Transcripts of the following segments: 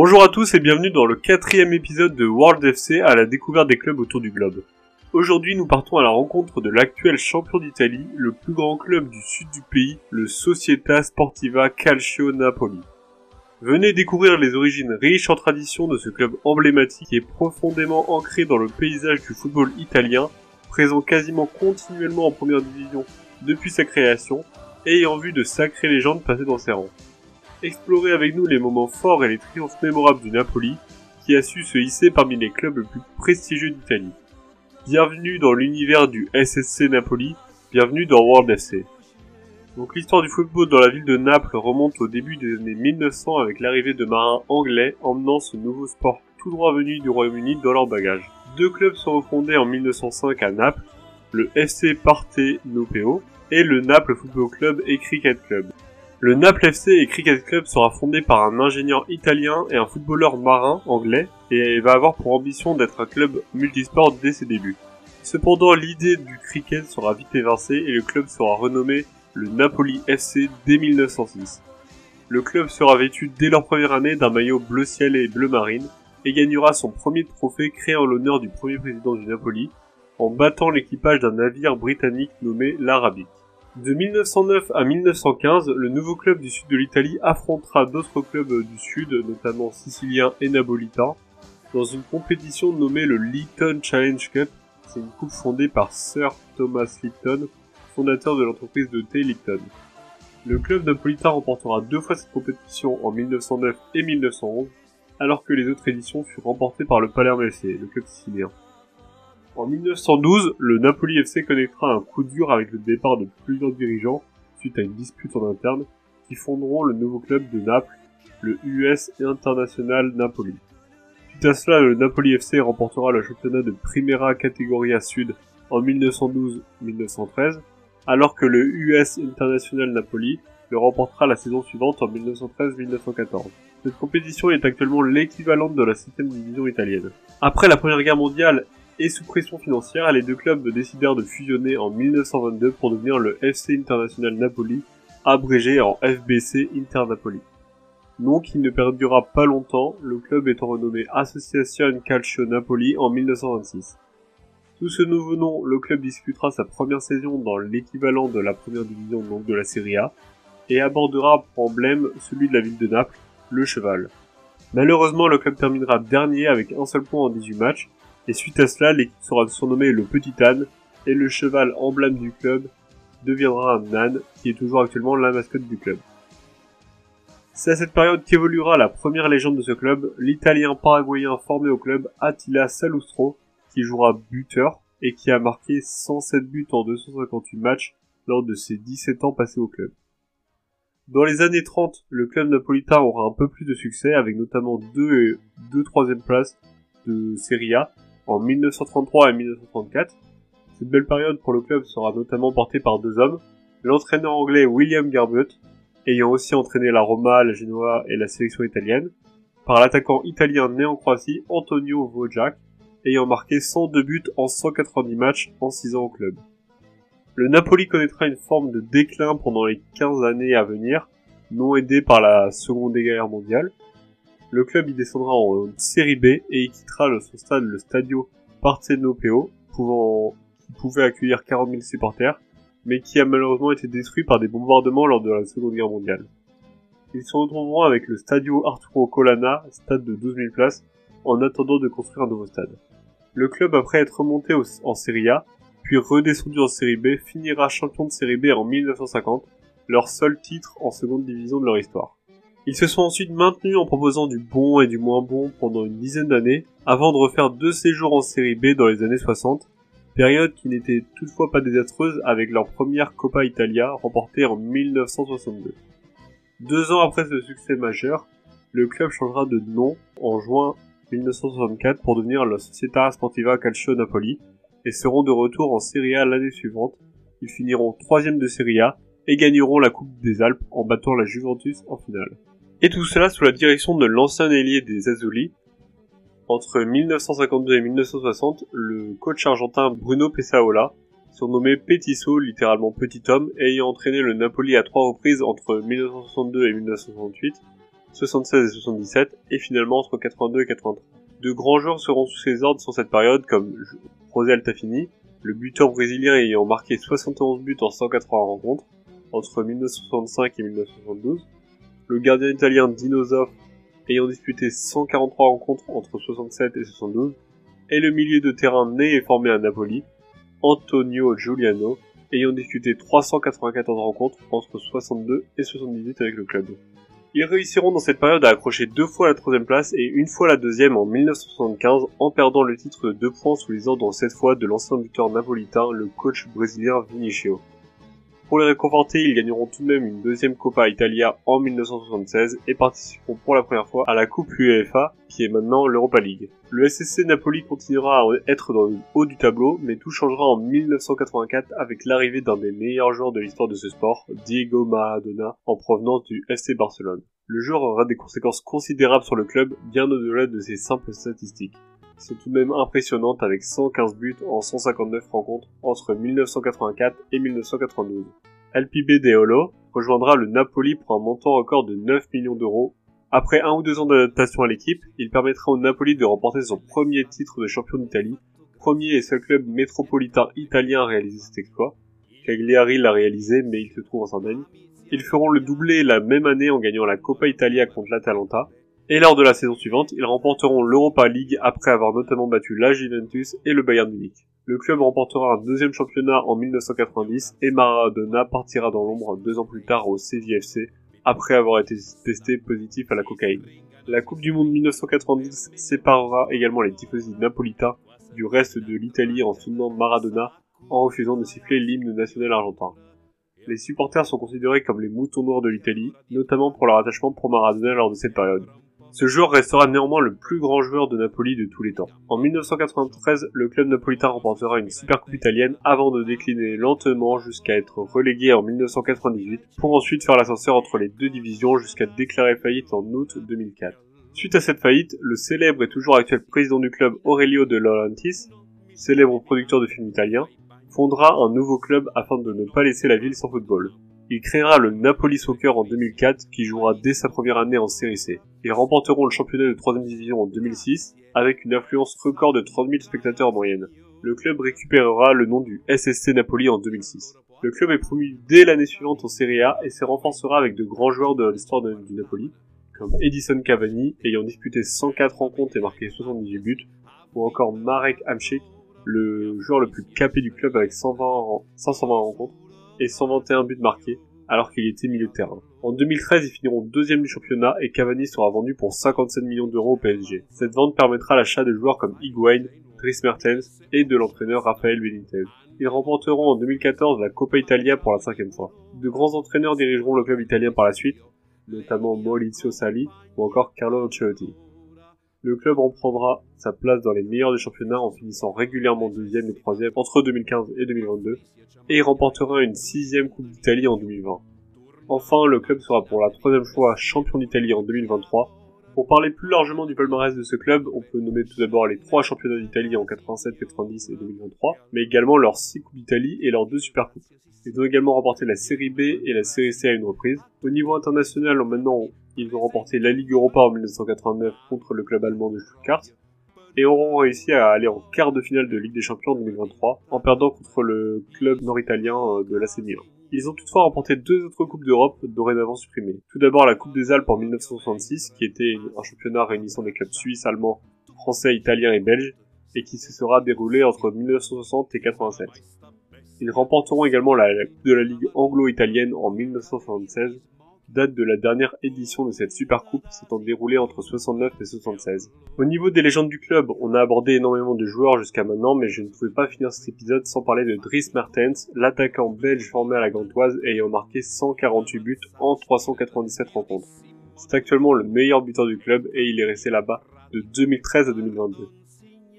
Bonjour à tous et bienvenue dans le quatrième épisode de World FC à la découverte des clubs autour du globe. Aujourd'hui nous partons à la rencontre de l'actuel champion d'Italie, le plus grand club du sud du pays, le Società Sportiva Calcio Napoli. Venez découvrir les origines riches en tradition de ce club emblématique est profondément ancré dans le paysage du football italien, présent quasiment continuellement en première division depuis sa création, et ayant vu de sacrées légendes passer dans ses rangs. Explorez avec nous les moments forts et les triomphes mémorables du Napoli, qui a su se hisser parmi les clubs les plus prestigieux d'Italie. Bienvenue dans l'univers du SSC Napoli, bienvenue dans World FC. Donc l'histoire du football dans la ville de Naples remonte au début des années 1900 avec l'arrivée de marins anglais emmenant ce nouveau sport tout droit venu du Royaume-Uni dans leur bagage. Deux clubs sont refondés en 1905 à Naples, le FC Partenopeo et le Naples Football Club et Cricket Club. Le Naples FC et Cricket Club sera fondé par un ingénieur italien et un footballeur marin anglais et va avoir pour ambition d'être un club multisport dès ses débuts. Cependant, l'idée du cricket sera vite évincée et le club sera renommé le Napoli FC dès 1906. Le club sera vêtu dès leur première année d'un maillot bleu ciel et bleu marine et gagnera son premier trophée créé en l'honneur du premier président du Napoli en battant l'équipage d'un navire britannique nommé l'Arabique. De 1909 à 1915, le nouveau club du sud de l'Italie affrontera d'autres clubs du sud, notamment siciliens et napolitains, dans une compétition nommée le Lipton Challenge Cup. C'est une coupe fondée par Sir Thomas Lipton, fondateur de l'entreprise de thé Lipton. Le club napolitain remportera deux fois cette compétition en 1909 et 1911, alors que les autres éditions furent remportées par le Palerme FC, le club sicilien. En 1912, le Napoli FC connaîtra un coup dur avec le départ de plusieurs dirigeants suite à une dispute en interne qui fonderont le nouveau club de Naples, le US International Napoli. Suite à cela, le Napoli FC remportera le championnat de Primera Categoria Sud en 1912-1913, alors que le US International Napoli le remportera la saison suivante en 1913-1914. Cette compétition est actuellement l'équivalente de la 7 division italienne. Après la Première Guerre mondiale et sous pression financière, les deux clubs décidèrent de fusionner en 1922 pour devenir le FC International Napoli, abrégé en FBC Internapoli. Nom qui ne perdura pas longtemps, le club étant renommé Association Calcio Napoli en 1926. Sous ce nouveau nom, le club disputera sa première saison dans l'équivalent de la première division de la Serie A, et abordera pour emblème celui de la ville de Naples, le cheval. Malheureusement, le club terminera dernier avec un seul point en 18 matchs, et suite à cela, l'équipe sera surnommée le Petit Âne, et le cheval emblème du club deviendra un âne, qui est toujours actuellement la mascotte du club. C'est à cette période qu'évoluera la première légende de ce club, l'italien paraguayen formé au club Attila Salustro, qui jouera buteur et qui a marqué 107 buts en 258 matchs lors de ses 17 ans passés au club. Dans les années 30, le club napolitain aura un peu plus de succès avec notamment deux et deux troisième places de Serie A en 1933 et 1934. Cette belle période pour le club sera notamment portée par deux hommes, l'entraîneur anglais William Garbett, ayant aussi entraîné la Roma, la Genoa et la sélection italienne, par l'attaquant italien né en Croatie Antonio Vojak, ayant marqué 102 buts en 190 matchs en 6 ans au club. Le Napoli connaîtra une forme de déclin pendant les 15 années à venir, non aidé par la Seconde Guerre mondiale, le club y descendra en série B et y quittera son stade, le Stadio Partenopeo, pouvant, qui pouvait accueillir 40 000 supporters, mais qui a malheureusement été détruit par des bombardements lors de la Seconde Guerre mondiale. Ils se retrouveront avec le Stadio Arturo Colana, stade de 12 000 places, en attendant de construire un nouveau stade. Le club, après être remonté en Serie A, puis redescendu en Série B, finira champion de Série B en 1950, leur seul titre en seconde division de leur histoire. Ils se sont ensuite maintenus en proposant du bon et du moins bon pendant une dizaine d'années, avant de refaire deux séjours en série B dans les années 60, période qui n'était toutefois pas désastreuse avec leur première Coppa Italia remportée en 1962. Deux ans après ce succès majeur, le club changera de nom en juin 1964 pour devenir la Società Sportiva Calcio Napoli et seront de retour en Serie A l'année suivante. Ils finiront troisième de Serie A et gagneront la Coupe des Alpes en battant la Juventus en finale. Et tout cela sous la direction de l'ancien ailier des Azzurri. Entre 1952 et 1960, le coach argentin Bruno Pessaola, surnommé Petisso, littéralement petit homme, ayant entraîné le Napoli à trois reprises entre 1962 et 1968, 76 et 77, et finalement entre 82 et 83. De grands joueurs seront sous ses ordres sur cette période, comme José Altafini, le buteur brésilien ayant marqué 71 buts en 180 rencontres, entre 1965 et 1972, le gardien italien Dino Zoff ayant disputé 143 rencontres entre 67 et 72, et le milieu de terrain né et formé à Napoli, Antonio Giuliano, ayant disputé 394 rencontres entre 62 et 78 avec le club. Ils réussiront dans cette période à accrocher deux fois la troisième place et une fois la deuxième en 1975 en perdant le titre de deux points sous les ordres cette fois de l'ancien buteur napolitain, le coach brésilien Vinicio. Pour les réconforter, ils gagneront tout de même une deuxième Copa Italia en 1976 et participeront pour la première fois à la Coupe UEFA, qui est maintenant l'Europa League. Le SSC Napoli continuera à être dans le haut du tableau, mais tout changera en 1984 avec l'arrivée d'un des meilleurs joueurs de l'histoire de ce sport, Diego Maradona, en provenance du FC Barcelone. Le joueur aura des conséquences considérables sur le club, bien au-delà de ses simples statistiques sont tout de même impressionnantes avec 115 buts en 159 rencontres entre 1984 et 1992. LPB Deolo rejoindra le Napoli pour un montant record de 9 millions d'euros. Après un ou deux ans d'adaptation à l'équipe, il permettra au Napoli de remporter son premier titre de champion d'Italie, premier et seul club métropolitain italien à réaliser cet exploit. Cagliari l'a réalisé, mais il se trouve en Sardaigne. Ils feront le doublé la même année en gagnant la Coppa Italia contre l'Atalanta, et lors de la saison suivante, ils remporteront l'Europa League après avoir notamment battu la Juventus et le Bayern Munich. Le club remportera un deuxième championnat en 1990 et Maradona partira dans l'ombre deux ans plus tard au CJFC après avoir été testé positif à la cocaïne. La Coupe du Monde 1990 séparera également les tifosi napolitains du reste de l'Italie en soutenant Maradona en refusant de siffler l'hymne national argentin. Les supporters sont considérés comme les moutons noirs de l'Italie, notamment pour leur attachement pour Maradona lors de cette période. Ce joueur restera néanmoins le plus grand joueur de Napoli de tous les temps. En 1993, le club napolitain remportera une Supercoupe italienne avant de décliner lentement jusqu'à être relégué en 1998 pour ensuite faire l'ascenseur entre les deux divisions jusqu'à déclarer faillite en août 2004. Suite à cette faillite, le célèbre et toujours actuel président du club Aurelio De Laurentiis, célèbre producteur de films italiens, fondera un nouveau club afin de ne pas laisser la ville sans football. Il créera le Napoli Soccer en 2004 qui jouera dès sa première année en Série C. Ils remporteront le championnat de 3 division en 2006 avec une influence record de 30 000 spectateurs en moyenne. Le club récupérera le nom du SSC Napoli en 2006. Le club est promu dès l'année suivante en Serie A et se renforcera avec de grands joueurs de l'histoire du Napoli, comme Edison Cavani ayant disputé 104 rencontres et marqué 78 buts, ou encore Marek Hamšík, le joueur le plus capé du club avec 120, 520 rencontres et 121 buts marqués, alors qu'il était milieu de terrain. En 2013, ils finiront deuxième du championnat et Cavani sera vendu pour 57 millions d'euros au PSG. Cette vente permettra l'achat de joueurs comme Higuain, Dries Mertens et de l'entraîneur Rafael Benitez. Ils remporteront en 2014 la Coppa Italia pour la cinquième fois. De grands entraîneurs dirigeront le club italien par la suite, notamment Maurizio Sali ou encore Carlo Ancelotti. Le club reprendra sa place dans les meilleurs des championnats en finissant régulièrement deuxième et troisième entre 2015 et 2022, et remportera une sixième Coupe d'Italie en 2020. Enfin, le club sera pour la troisième fois champion d'Italie en 2023. Pour parler plus largement du palmarès de ce club, on peut nommer tout d'abord les trois championnats d'Italie en 87, 90 et 2023, mais également leurs six Coupes d'Italie et leurs deux Supercoupes. Ils ont également remporté la Série B et la Série C à une reprise. Au niveau international, maintenant, ils ont remporté la Ligue Europa en 1989 contre le club allemand de Stuttgart et auront réussi à aller en quart de finale de Ligue des Champions en 2023 en perdant contre le club nord-italien euh, de l'AC Milan. Ils ont toutefois remporté deux autres Coupes d'Europe dorénavant supprimées. Tout d'abord la Coupe des Alpes en 1966 qui était un championnat réunissant des clubs suisses, allemands, français, italiens et belges et qui se sera déroulé entre 1960 et 87. Ils remporteront également la, la Coupe de la Ligue anglo-italienne en 1976 date de la dernière édition de cette Super Coupe s'étant déroulée entre 69 et 76. Au niveau des légendes du club, on a abordé énormément de joueurs jusqu'à maintenant, mais je ne pouvais pas finir cet épisode sans parler de Dries Mertens, l'attaquant belge formé à la Gantoise ayant marqué 148 buts en 397 rencontres. C'est actuellement le meilleur buteur du club et il est resté là-bas de 2013 à 2022.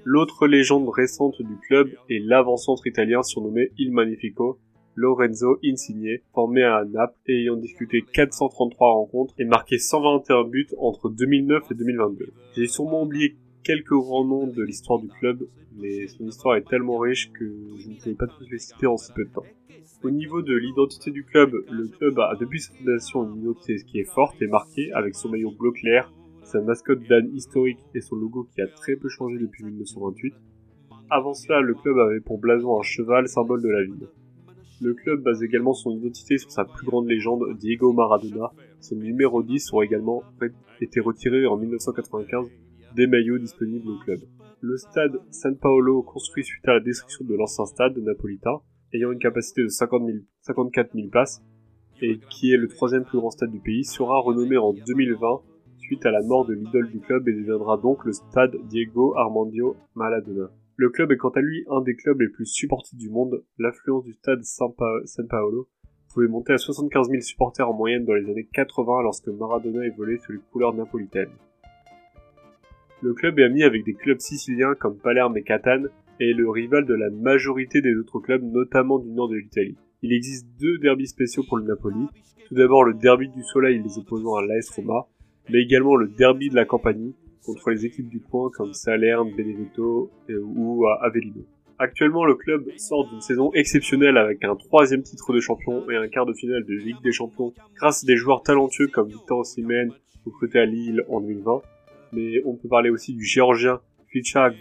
L'autre légende récente du club est l'avant-centre italien surnommé Il Magnifico, Lorenzo Insigne, formé à Naples et ayant disputé 433 rencontres et marqué 121 buts entre 2009 et 2022. J'ai sûrement oublié quelques grands noms de l'histoire du club, mais son histoire est tellement riche que je ne pouvais pas tous les citer en si peu de temps. Au niveau de l'identité du club, le club a depuis sa fondation une identité qui est forte et marquée avec son maillot bleu clair, sa mascotte d'âne historique et son logo qui a très peu changé depuis 1928. Avant cela, le club avait pour blason un cheval, symbole de la ville. Le club base également son identité sur sa plus grande légende, Diego Maradona. Son numéro 10 aura également été retiré en 1995 des maillots disponibles au club. Le stade San Paolo, construit suite à la destruction de l'ancien stade napolitain, ayant une capacité de 50 000, 54 000 places, et qui est le troisième plus grand stade du pays, sera renommé en 2020 suite à la mort de l'idole du club et deviendra donc le stade Diego Armando Maradona. Le club est quant à lui un des clubs les plus supportés du monde. L'affluence du stade San, Paolo pouvait monter à 75 000 supporters en moyenne dans les années 80 lorsque Maradona évoluait sous les couleurs napolitaines. Le club est ami avec des clubs siciliens comme Palerme et Catane et est le rival de la majorité des autres clubs, notamment du nord de l'Italie. Il existe deux derbys spéciaux pour le Napoli. Tout d'abord le derby du Soleil les opposants à l'AS Roma, mais également le derby de la Campanie contre les équipes du coin comme Salerne, Benevento ou Avellino. Actuellement, le club sort d'une saison exceptionnelle avec un troisième titre de champion et un quart de finale de Ligue des Champions grâce à des joueurs talentueux comme Victor Osimhen, recruté à Lille en 2020, mais on peut parler aussi du géorgien Ficha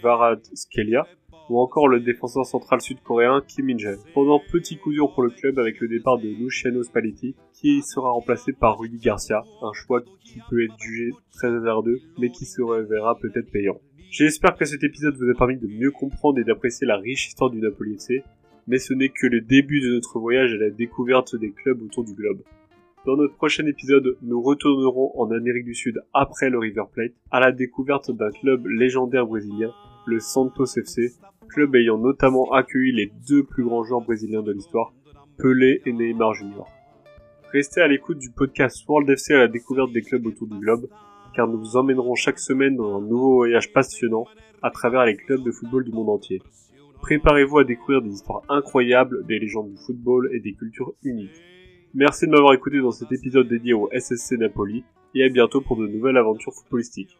Skelia, ou encore le défenseur central sud-coréen Kim Min-jae. Pendant petit coup dur pour le club avec le départ de Luciano Spalletti, qui sera remplacé par Rudy Garcia, un choix qui peut être jugé très hasardeux, mais qui se révélera peut-être payant. J'espère que cet épisode vous a permis de mieux comprendre et d'apprécier la riche histoire du Napoli FC, mais ce n'est que le début de notre voyage à la découverte des clubs autour du globe. Dans notre prochain épisode, nous retournerons en Amérique du Sud après le River Plate, à la découverte d'un club légendaire brésilien, le Santos FC, club ayant notamment accueilli les deux plus grands joueurs brésiliens de l'histoire, Pelé et Neymar Jr. Restez à l'écoute du podcast World FC à la découverte des clubs autour du globe, car nous vous emmènerons chaque semaine dans un nouveau voyage passionnant à travers les clubs de football du monde entier. Préparez-vous à découvrir des histoires incroyables, des légendes du football et des cultures uniques. Merci de m'avoir écouté dans cet épisode dédié au SSC Napoli et à bientôt pour de nouvelles aventures footballistiques.